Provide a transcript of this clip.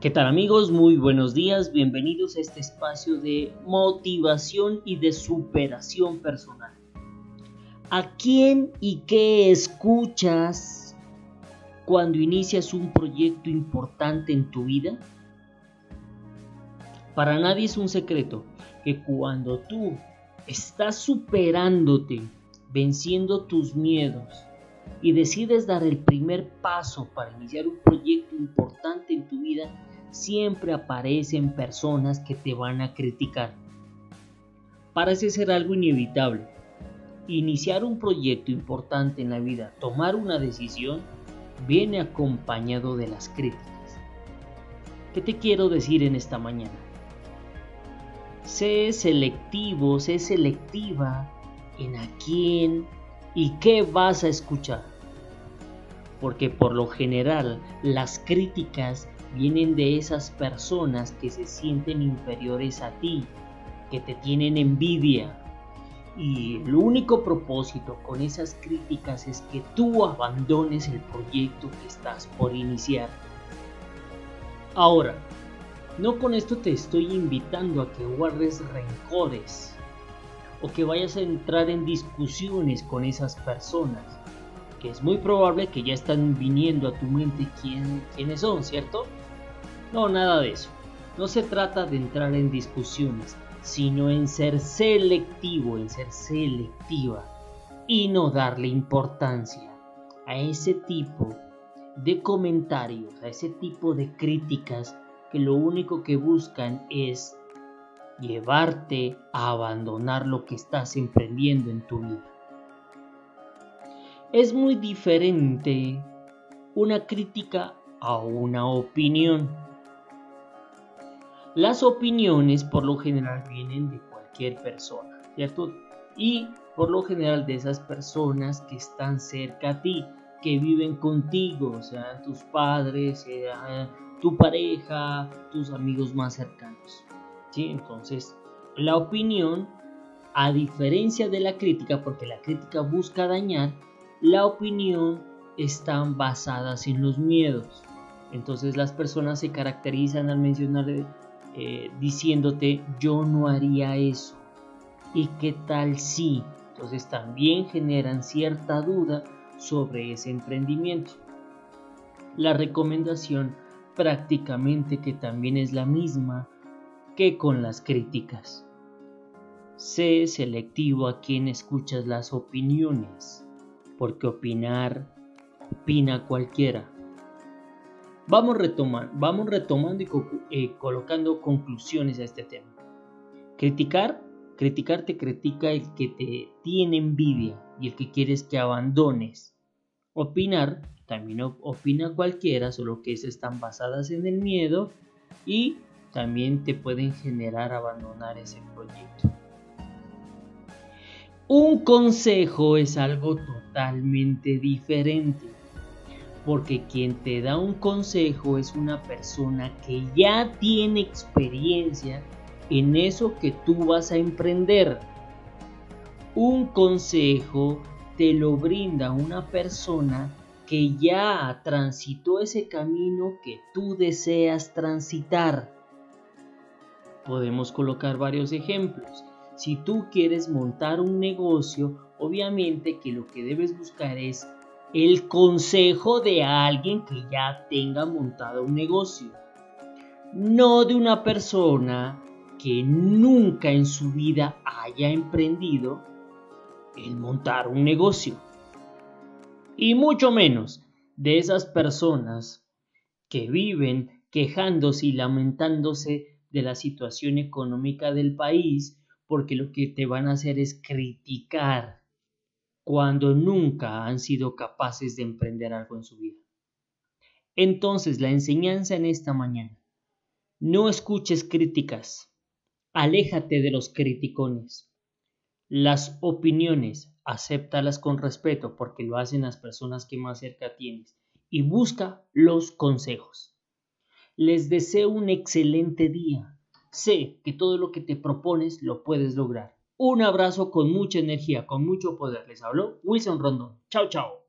¿Qué tal amigos? Muy buenos días, bienvenidos a este espacio de motivación y de superación personal. ¿A quién y qué escuchas cuando inicias un proyecto importante en tu vida? Para nadie es un secreto que cuando tú estás superándote, venciendo tus miedos y decides dar el primer paso para iniciar un proyecto importante en tu vida, siempre aparecen personas que te van a criticar. Parece ser algo inevitable. Iniciar un proyecto importante en la vida, tomar una decisión, viene acompañado de las críticas. ¿Qué te quiero decir en esta mañana? Sé selectivo, sé selectiva en a quién y qué vas a escuchar. Porque por lo general las críticas vienen de esas personas que se sienten inferiores a ti, que te tienen envidia. Y el único propósito con esas críticas es que tú abandones el proyecto que estás por iniciar. Ahora, no con esto te estoy invitando a que guardes rencores o que vayas a entrar en discusiones con esas personas, que es muy probable que ya están viniendo a tu mente quién, quiénes son, ¿cierto? No, nada de eso. No se trata de entrar en discusiones, sino en ser selectivo, en ser selectiva y no darle importancia a ese tipo de comentarios, a ese tipo de críticas que lo único que buscan es llevarte a abandonar lo que estás emprendiendo en tu vida. Es muy diferente una crítica a una opinión. Las opiniones por lo general vienen de cualquier persona, ¿cierto? Y por lo general de esas personas que están cerca a ti, que viven contigo, sean tus padres, sea tu pareja, tus amigos más cercanos. ¿sí? Entonces, la opinión, a diferencia de la crítica, porque la crítica busca dañar, la opinión están basadas en los miedos. Entonces las personas se caracterizan al mencionar eh, diciéndote yo no haría eso. ¿Y qué tal si? Entonces también generan cierta duda sobre ese emprendimiento. La recomendación prácticamente que también es la misma que con las críticas. Sé selectivo a quien escuchas las opiniones, porque opinar, opina cualquiera. Vamos, vamos retomando y eh, colocando conclusiones a este tema. Criticar, criticar te critica el que te tiene envidia y el que quieres que abandones. Opinar, también opina cualquiera, solo que esas están basadas en el miedo y también te pueden generar abandonar ese proyecto. Un consejo es algo totalmente diferente porque quien te da un consejo es una persona que ya tiene experiencia en eso que tú vas a emprender. Un consejo te lo brinda una persona que ya transitó ese camino que tú deseas transitar. Podemos colocar varios ejemplos. Si tú quieres montar un negocio, obviamente que lo que debes buscar es el consejo de alguien que ya tenga montado un negocio, no de una persona que nunca en su vida haya emprendido el montar un negocio. Y mucho menos de esas personas que viven quejándose y lamentándose de la situación económica del país porque lo que te van a hacer es criticar cuando nunca han sido capaces de emprender algo en su vida. Entonces la enseñanza en esta mañana, no escuches críticas, aléjate de los criticones. Las opiniones, acéptalas con respeto porque lo hacen las personas que más cerca tienes y busca los consejos. Les deseo un excelente día. Sé que todo lo que te propones lo puedes lograr. Un abrazo con mucha energía, con mucho poder. Les habló Wilson Rondón. Chao, chao.